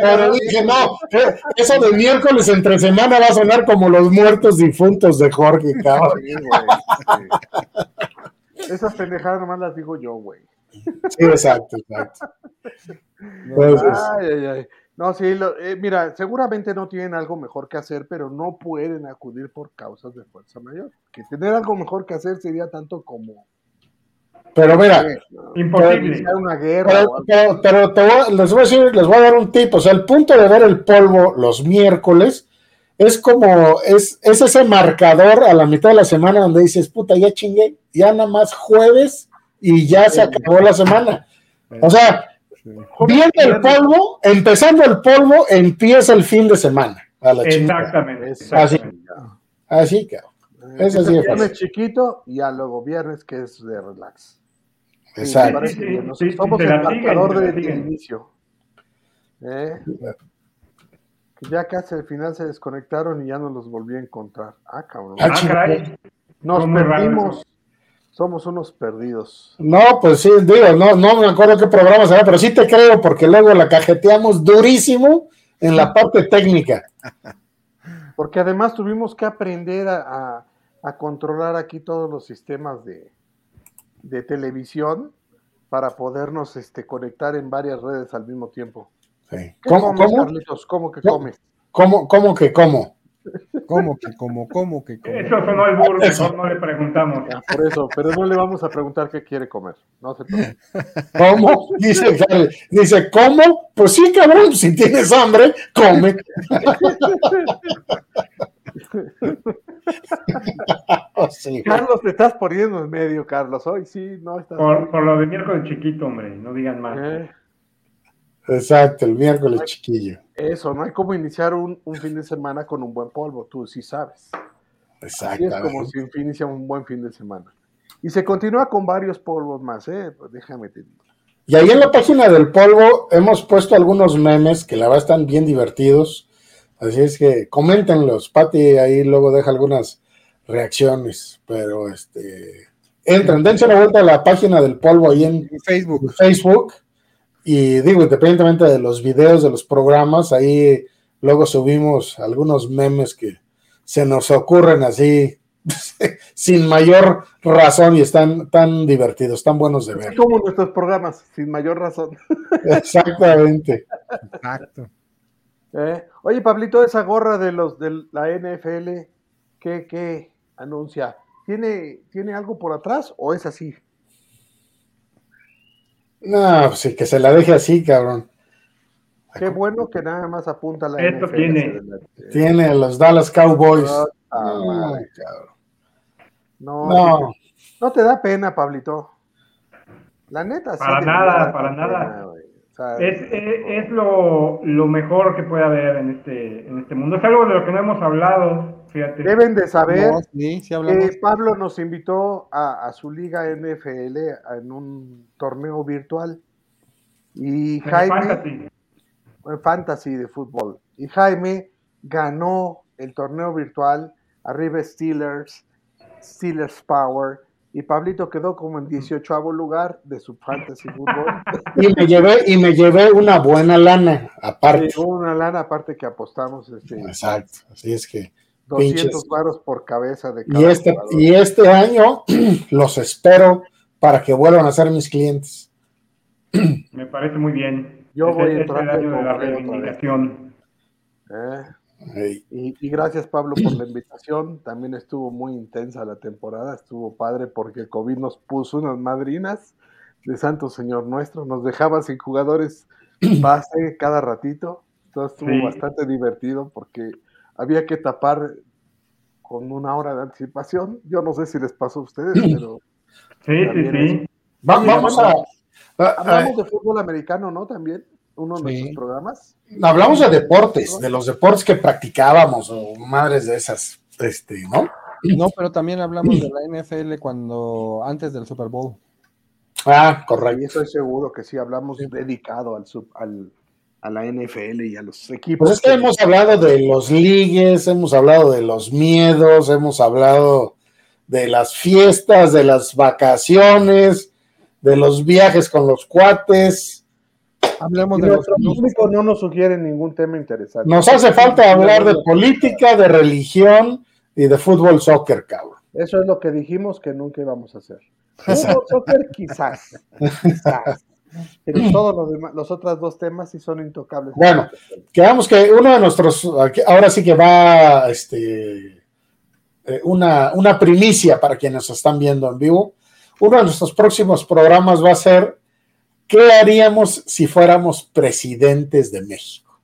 Pero- dije, no, eh, eso de miércoles entre semana va a sonar como los muertos difuntos de Jorge, cabrón. Esas pendejadas nomás las digo yo, güey. Sí, exacto, exacto. Entonces, Ay, ay, ay. No, sí, lo- eh, mira, seguramente no tienen algo mejor que hacer, pero no pueden acudir por causas de fuerza mayor. Que tener algo mejor que hacer sería tanto como pero mira, eh, Imposible. una guerra. pero, te voy les voy a decir, les voy a dar un tip. O sea, el punto de ver el polvo los miércoles es como, es, es ese marcador a la mitad de la semana donde dices, puta, ya chingué, ya nada más jueves y ya se acabó la semana. O sea, viendo el polvo, empezando el polvo, empieza el fin de semana. A la chingada. Exactamente. Así. Así que, Eso sí es viernes fácil. chiquito y ya luego viernes que es de relax. Exacto. Sí, sí. Nos- somos el marcador del siguen. inicio. ¿Eh? Ya casi al final se desconectaron y ya no los volví a encontrar. Ah, cabrón. Ah, Ah, caray. Nos perdimos. Somos unos perdidos. No, pues sí, digo, no, no me acuerdo qué programa será, pero sí te creo porque luego la cajeteamos durísimo en la parte técnica. Porque además tuvimos que aprender a, a- a controlar aquí todos los sistemas de, de televisión para podernos este, conectar en varias redes al mismo tiempo. Sí. ¿Qué ¿Cómo, comes, cómo, Carlitos? ¿Cómo que comes? cómo, cómo que cómo? ¿Cómo que, cómo, cómo que, cómo? Eso sonó el burro, mejor no le preguntamos. Ya, por eso, pero no le vamos a preguntar qué quiere comer. No se preocupe. ¿Cómo? Dice, dice, ¿cómo? Pues sí, cabrón, si tienes hambre, come. Oh, sí. Carlos, te estás poniendo en medio, Carlos. Hoy sí, no estás. Por, por lo de miércoles chiquito, hombre, no digan más. Eh, Exacto, el miércoles chiquillo. eso, no hay como iniciar un, un fin de semana con un buen polvo, tú sí sabes. Así es como Exactamente. se inicia un buen fin de semana. Y se continúa con varios polvos más, ¿eh? Pues déjame te digo. Y ahí en la página del polvo hemos puesto algunos memes que la verdad están bien divertidos. Así es que coméntenlos. Pati ahí luego deja algunas reacciones. Pero este entren, dense una vuelta a la página del polvo ahí en En Facebook. Facebook. Y digo, independientemente de los videos, de los programas, ahí luego subimos algunos memes que se nos ocurren así sin mayor razón y están tan divertidos, tan buenos de ver. como nuestros programas, sin mayor razón. Exactamente. Exacto. ¿Eh? Oye, Pablito, esa gorra de los de la NFL, ¿qué, qué anuncia? ¿Tiene, ¿Tiene algo por atrás o es así? No, pues sí, que se la deje así, cabrón. Qué bueno que nada más apunta a la Esto NFL. tiene. Tiene a los Dallas Cowboys. Ah, cabrón. No, No, no te da pena, Pablito. La neta, sí Para nada, da para nada. Es, es, es lo, lo mejor que puede haber en este, en este mundo. Es algo de lo que no hemos hablado, fíjate. deben de saber No, sí, sí hablamos. que Pablo nos invitó a, a su liga NFL en un torneo virtual. Y En Jaime, Fantasy. en fantasy de fútbol. Y Jaime ganó el torneo virtual arriba Steelers, Steelers Power. Y Pablito quedó como en 18 lugar de su fantasy fútbol. y me llevé, y me llevé una buena lana, aparte. Una lana aparte que apostamos este, Exacto. Así es que. 200 pinches. varos por cabeza de Y cada este, jugador. y este año los espero para que vuelvan a ser mis clientes. Me parece muy bien. Yo voy a entrar es el año de de la reivindicación. ¿Eh? Y, y gracias Pablo por la invitación. También estuvo muy intensa la temporada, estuvo padre porque el COVID nos puso unas madrinas de Santo Señor Nuestro, nos dejaba sin jugadores base cada ratito. Entonces estuvo Sí. bastante divertido porque había que tapar con una hora de anticipación. Yo no sé si les pasó a ustedes, pero Sí, sí, sí. va- Sí, vamos a. hablamos- de fútbol americano, ¿no? También, uno de Sí. nuestros programas. hablamos de deportes, de los deportes que practicábamos, o madres de esas, este, ¿no? No, pero también hablamos de la NFL cuando antes del Super Bowl. Ah, Y correcto. estoy seguro que sí, hablamos dedicado al, sub- al, a la NFL y a los equipos. Pues es que hemos hablado de los ligues, hemos hablado de los miedos, hemos hablado de las fiestas, de las vacaciones, de los viajes con los cuates. Hablemos Y de los público no nos sugiere ningún tema interesante. Nos hace falta hablar de política, de religión y de fútbol, soccer, cabrón. Eso es lo que dijimos que nunca íbamos a hacer. Fútbol, soccer, quizás. quizás. Pero todos los, demás, los otros dos temas sí son intocables. Bueno. Quedamos que uno de nuestros, ahora sí que va, este, eh, una, una primicia para quienes nos están viendo en vivo. Uno de nuestros próximos programas va a ser ¿qué haríamos si fuéramos presidentes de México?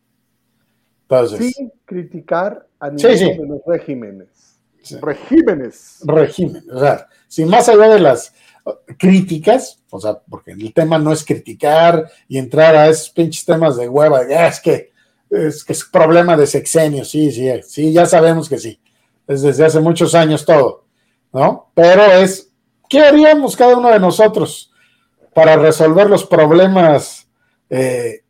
Entonces, Sin criticar a ninguno sí. de los regímenes. Sí. Regímenes. régimen, o sea, sin más allá de las críticas, o sea, porque el tema no es criticar y entrar a esos pinches temas de hueva, "Ah, es que es que es problema de sexenio, sí, sí, sí, ya sabemos que sí, es desde hace muchos años todo, ¿no? Pero es, ¿qué haríamos cada uno de nosotros para resolver los problemas, eh,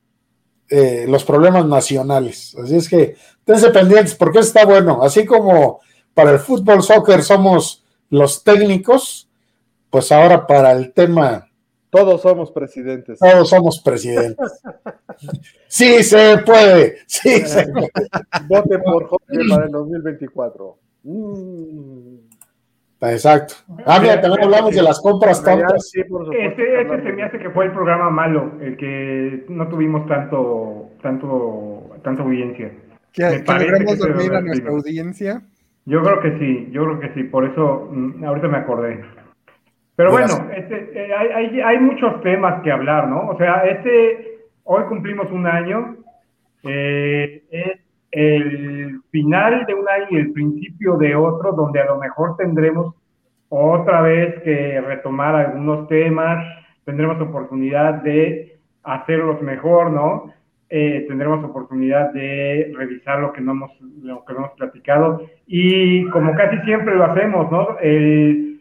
eh, los problemas nacionales? Así es que, tense pendientes, porque eso está bueno, así como para el fútbol, soccer somos los técnicos, pues ahora para el tema, Todos somos presidentes. todos somos presidentes. Sí se puede, sí se puede. Vote por Jorge para el 2024. Mm. Exacto. Ah, mira, también hablamos de las compras tontas. Sí, por supuesto. Este, este se me hace que fue el programa malo, el que no tuvimos tanto, tanto, tanta audiencia. Que, Me dormir a nuestra audiencia. Yo creo que sí, yo creo que sí, por eso mm, ahorita me acordé. Pero bueno, este, eh, hay, hay, hay muchos temas que hablar, ¿no? O sea, este, hoy cumplimos un año, eh, es el final de un año y el principio de otro, donde a lo mejor tendremos otra vez que retomar algunos temas, tendremos oportunidad de hacerlos mejor, ¿no? eh, tendremos oportunidad de revisar lo que no hemos, lo que no hemos platicado y como casi siempre lo hacemos, ¿no? El-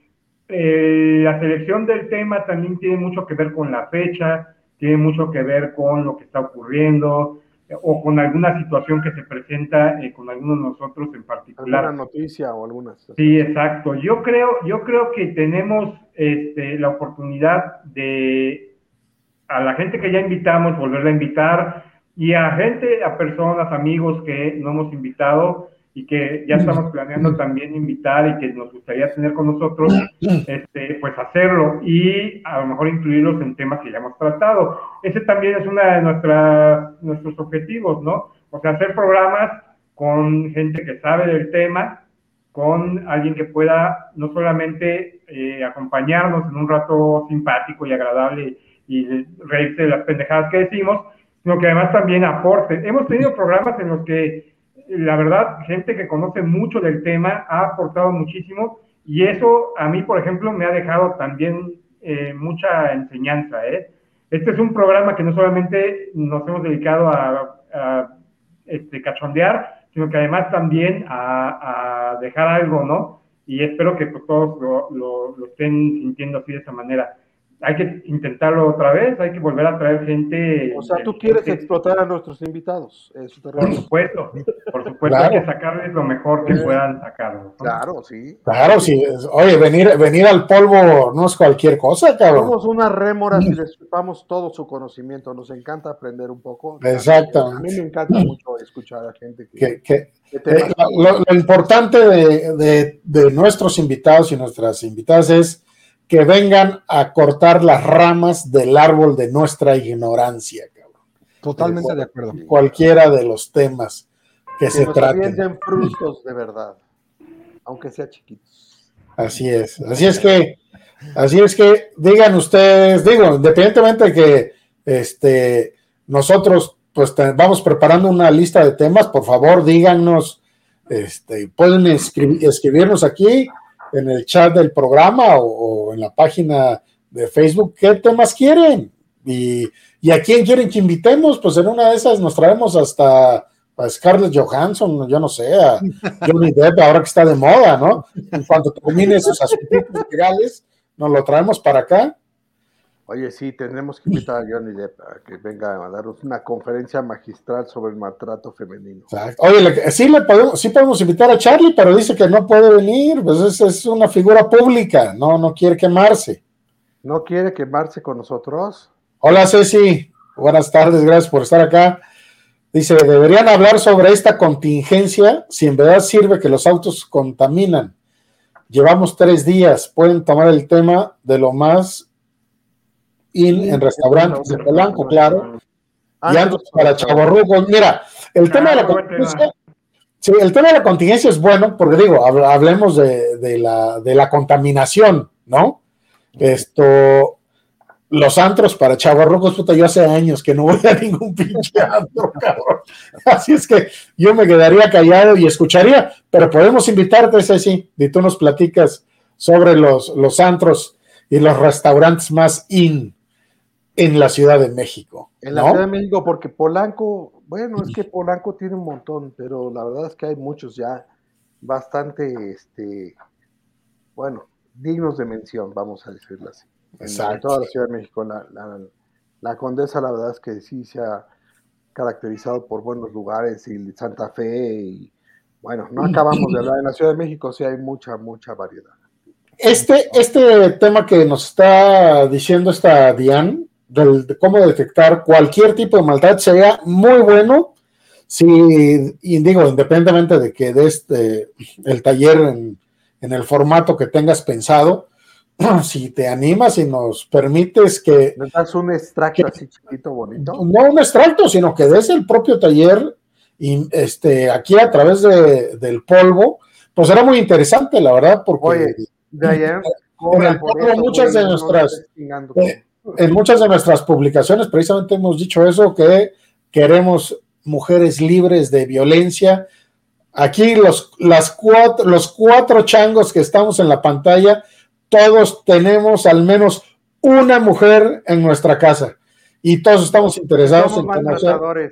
eh, la selección del tema también tiene mucho que ver con la fecha, tiene mucho que ver con lo que está ocurriendo eh, o con alguna situación que se presenta eh, con alguno de nosotros en particular. alguna noticia o algunas. Sí, exacto. Yo creo, yo creo que tenemos este, la oportunidad de a la gente que ya invitamos, volverla a invitar, y a gente, a personas, amigos que no hemos invitado y que ya estamos planeando también invitar y que nos gustaría tener con nosotros, este, pues hacerlo y a lo mejor incluirlos en temas que ya hemos tratado. Ese también es uno de nuestras, nuestros objetivos, ¿no? O sea, hacer programas con gente que sabe del tema, con alguien que pueda no solamente eh, acompañarnos en un rato simpático y agradable y reírse de las pendejadas que decimos, sino que además también aporte. Hemos tenido programas en los que, la verdad, gente que conoce mucho del tema ha aportado muchísimo y eso a mí, por ejemplo, me ha dejado también eh, mucha enseñanza. ¿eh? Este es un programa que no solamente nos hemos dedicado a, a este, cachondear, sino que además también a, dejar algo, ¿no? Y espero que pues, todos lo, lo, lo estén sintiendo así de esa manera hay que intentarlo otra vez, hay que volver a traer gente. O sea, tú quieres gente, explotar a nuestros invitados. Eso te por supuesto, por supuesto, claro. hay que sacarles lo mejor que puedan sacar. ¿no? Claro, sí. Claro, sí. Oye, venir, venir al polvo no es cualquier cosa, cabrón. Somos unas rémoras y les chupamos todo su conocimiento. Nos encanta aprender un poco. Exactamente. A mí me encanta mucho escuchar a gente que. que, que eh, lo, lo, importante de, de, de nuestros invitados y nuestras invitadas es que vengan a cortar las ramas del árbol de nuestra ignorancia, cabrón. Totalmente de acuerdo. Cualquiera de los temas que, que se nos traten. frutos de verdad, aunque sea chiquitos. Así es. Así es que, así es que digan ustedes, digo, independientemente de que este, nosotros pues te, vamos preparando una lista de temas, por favor, díganos, este, pueden escribir, escribirnos aquí en el chat del programa o, en la página de Facebook qué temas quieren y, y, a quién quieren que invitemos. Pues en una de esas nos traemos hasta a Scarlett Johansson, yo no sé, a Johnny Depp, ahora que está de moda, ¿no? En cuanto termine sus asuntos legales, nos lo traemos para acá. Oye, sí, tendremos que invitar a Johnny Depp a que venga a darnos una conferencia magistral sobre el maltrato femenino. Exacto. Oye, sí, le podemos, sí podemos invitar a Charlie, pero dice que no puede venir, pues es, es, una figura pública, no, no quiere quemarse. ¿No quiere quemarse con nosotros? Hola, Ceci, buenas tardes, gracias por estar acá. Dice, deberían hablar sobre esta contingencia, si en verdad sirve que los autos contaminan. Llevamos tres días, pueden tomar el tema de lo más in en restaurantes de Polanco, claro. Y antes para chavorrucos. Mira, el tema de la contingencia, sí, el tema de la contingencia es bueno, porque digo, hablemos de, de, la, de la contaminación, ¿no? Esto, los antros para chavorrucos, puta, yo hace años que no voy a ningún pinche antro, cabrón. Así es que yo me quedaría callado y escucharía, pero podemos invitarte, Ceci, y tú nos platicas sobre los, los antros y los restaurantes más in en la Ciudad de México. En la ¿no? Ciudad de México, porque Polanco, bueno, es que Polanco tiene un montón, pero la verdad es que hay muchos ya bastante, este, bueno, dignos de mención, vamos a decirlo así. Exacto. En toda la Ciudad de México, la, la, la, Condesa, la verdad es que sí se ha caracterizado por buenos lugares y Santa Fe y, bueno, no acabamos de hablar, en la Ciudad de México sí hay mucha, mucha variedad. Este, este tema que nos está diciendo esta Diane, del, de cómo detectar cualquier tipo de maldad sería muy bueno si, y digo, independientemente de que de este, el taller en, en, el formato que tengas pensado, si te animas y nos permites que... ¿Me das un extracto que, así chiquito, bonito? No un extracto, sino que des el propio taller y este, aquí a través de, del polvo, pues era muy interesante, la verdad, porque... Oye, de ayer, en el polvo muchas de nuestras... Eh, en muchas de nuestras publicaciones precisamente hemos dicho eso, que queremos mujeres libres de violencia. Aquí los, las cuatro, los cuatro changos que estamos en la pantalla, todos tenemos al menos una mujer en nuestra casa. y todos estamos interesados Somos en conocer.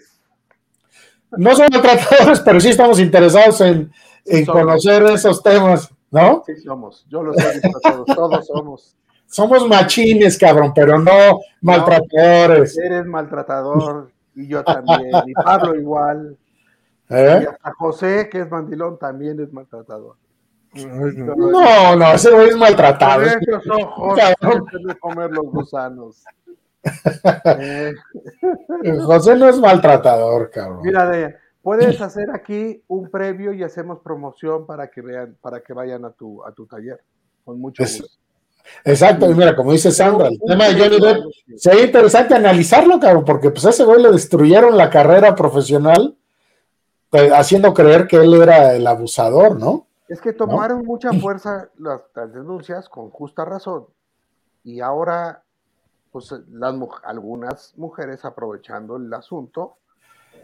No somos maltratadores, pero sí estamos interesados en, en conocer esos temas, ¿no? Sí somos. Yo los he visto a todos. Todos somos. Somos machines, cabrón, pero no maltratadores. Eres maltratador y yo también. Y Pablo igual. ¿eh? Y hasta José, que es mandilón, también es maltratador. No, no, ese güey es maltratado. Con ojos, de comer los gusanos. Eh, José no es maltratador, cabrón. mira, de, puedes hacer aquí un previo y hacemos promoción para que vean, para que vayan a tu, a tu taller. Con mucho Es- gusto. Exacto, y mira, como dice Sandra, el tema de Johnny Depp sería interesante analizarlo, cabrón, porque pues a ese güey le destruyeron la carrera profesional eh, haciendo creer que él era el abusador, ¿no? Es que tomaron mucha fuerza las, las denuncias con justa razón. Y ahora, pues las, algunas mujeres aprovechando el asunto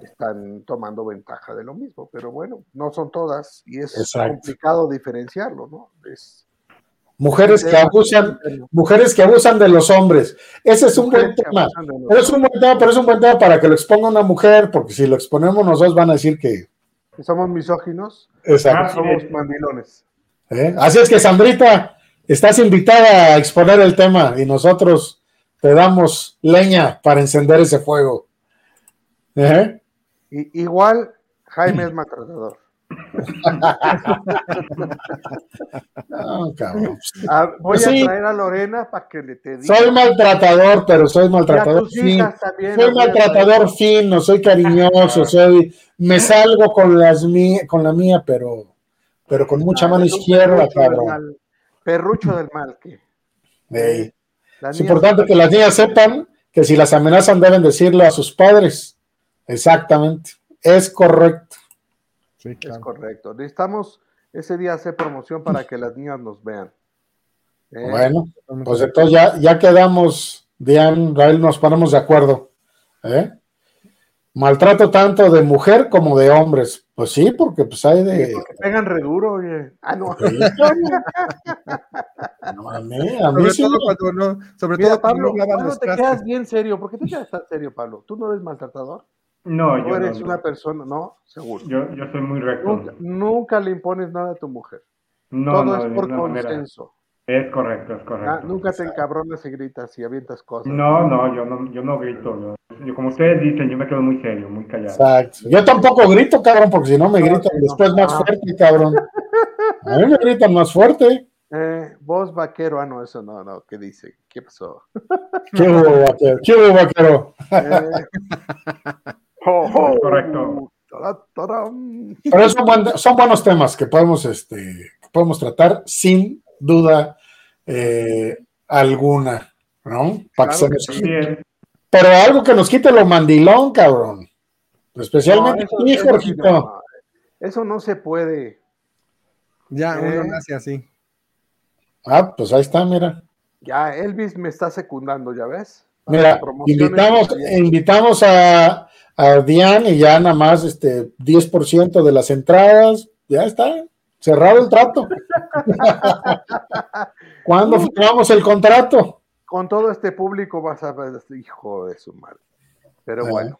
están tomando ventaja de lo mismo. Pero bueno, no son todas y es Exacto. complicado diferenciarlo, ¿no? Es, Mujeres que abusan, mujeres que abusan de los hombres. Ese es un buen Mujeres tema. Pero es un buen tema, pero es un buen tema para que lo exponga una mujer, porque si lo exponemos nosotros van a decir que. que somos misóginos, Exacto. somos mandilones. ¿eh? Así es que, Sandrita, estás invitada a exponer el tema y nosotros te damos leña para encender ese fuego. ¿Eh? Y, igual, Jaime es maltratador. No, cabrón. Ah, voy Sí. a traer a Lorena para que le te diga. Soy maltratador, pero soy maltratador fino. Soy maltratador fino, soy cariñoso, soy, me salgo con las mi- con la mía, pero, pero con mucha Ah, mano izquierda, perrucho del cabrón. mal. Perrucho del mal que. Es importante que las niñas sepan que si las amenazan deben decirle a sus padres. Exactamente. Es correcto. Sí, Es correcto. Necesitamos ese día hacer promoción para que las niñas nos vean. Eh, Bueno, pues entonces ya, ya quedamos, Diane, Rael, nos ponemos de acuerdo. ¿eh? Maltrato tanto de mujer como de hombres. Pues sí, porque pues hay de. porque pegan re duro, oye. Ah, no. No, a mí, a mí Sobre sí todo cuando no, sobre Mira, todo cuando Pablo, Pablo, te quedas bien serio. ¿Por qué te quedas tan serio, Pablo? ¿Tú no eres maltratador? No, ¿Tú yo eres no, una persona? No, seguro. yo, yo soy muy recto. Nunca, nunca le impones nada a tu mujer. No, Todo no, es por manera. consenso. Es correcto, es Ah, correcto. nunca te encabronas y gritas y avientas cosas. No, no, yo no, yo no grito. Yo, yo- como ustedes dicen, yo me quedo muy serio, muy callado. Exacto. Yo tampoco grito, cabrón, porque si no me No, gritan después más Ah. fuerte, cabrón. A mí me gritan más fuerte. Eh, voz vaquero, ah, no, eso no, no, ¿qué dice? ¿Qué pasó? ¿Qué hubo, vaquero? ¿Qué hubo, vaquero? Eh, ho, ho, Correcto. Pero son, buen- son buenos temas que podemos, este, que podemos tratar sin duda eh, alguna, ¿no? Para que se nos. Pero algo que nos quite lo mandilón, cabrón. Especialmente No, eso- a ti, eso no, Eso no se puede. Ya uno Eh. nace así. Ah, pues ahí está, mira. Ya Elvis me está secundando, ¿ya ves? Mira, invitamos, invitamos a, a Diane y ya nada más este 10% de las entradas, ya está, cerrado el trato. ¿Cuándo firmamos el contrato? Con todo este público vas a ver, hijo de su madre. Pero Ah, bueno,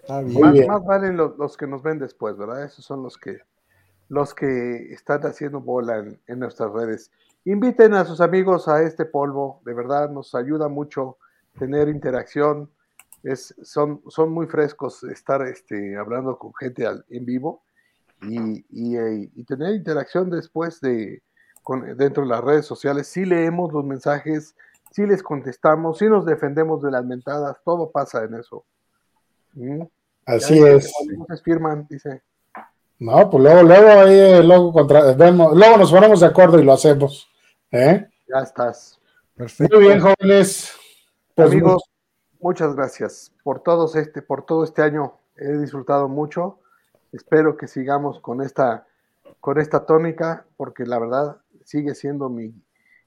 Está bien. más, bien. más valen los, los que nos ven después, ¿verdad? Esos son los que los que están haciendo bola en, en nuestras redes. Inviten a sus amigos a este polvo, de verdad nos ayuda mucho tener interacción. Es, son, son muy frescos estar este, hablando con gente al- en vivo y, y, eh, y tener interacción después de con, dentro de las redes sociales. Sí leemos los mensajes, sí les contestamos, sí nos defendemos de las mentadas, todo pasa en eso. ¿Mm? Así es. se firman, dice. No, pues luego, luego ahí, luego, contra, vemos, luego nos ponemos de acuerdo y lo hacemos. ¿eh? Ya estás. Perfecto. Muy bien, jóvenes. Pues, Amigos, muchas gracias por todos este, por todo este año. He disfrutado mucho. Espero que sigamos con esta, con esta tónica, porque la verdad sigue siendo mi,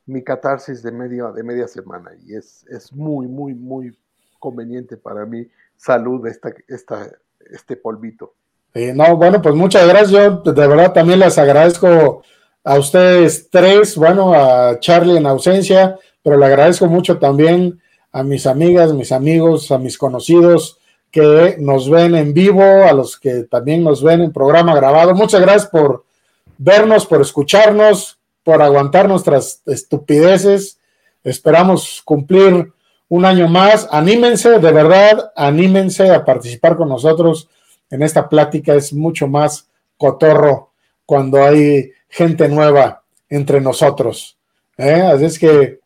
mi catarsis de media, de media semana y es, es muy, muy, muy conveniente para mí salud esta, esta, este polvito. Eh, no, bueno, pues muchas gracias. Yo de verdad también les agradezco a ustedes tres, bueno, a Charlie en ausencia, pero le agradezco mucho también a mis amigas, mis amigos, a mis conocidos que nos ven en vivo, a los que también nos ven en programa grabado. Muchas gracias por vernos, por escucharnos, por aguantar nuestras estupideces. Esperamos cumplir un año más. Anímense, de verdad, anímense a participar con nosotros en esta plática. Es mucho más cotorro cuando hay gente nueva entre nosotros. ¿eh? Así es que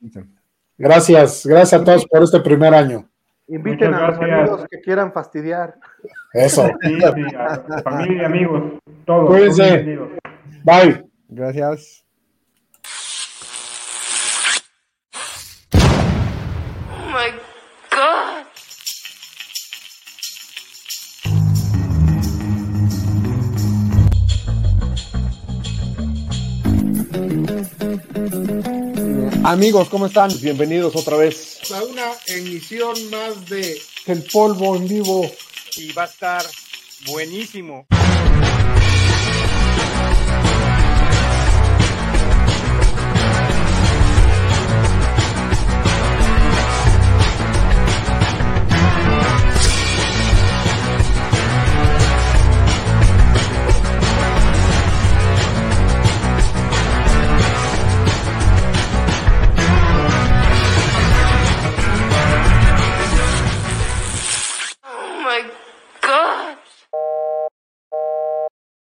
gracias, gracias a todos por este primer año. Inviten a los amigos que quieran fastidiar. Eso. Sí, sí, a familia, amigos, todos. Cuídense. Bye. Gracias. Oh my god. Amigos, ¿cómo están? Bienvenidos otra vez. A una emisión más de El polvo en vivo. Y va a estar buenísimo.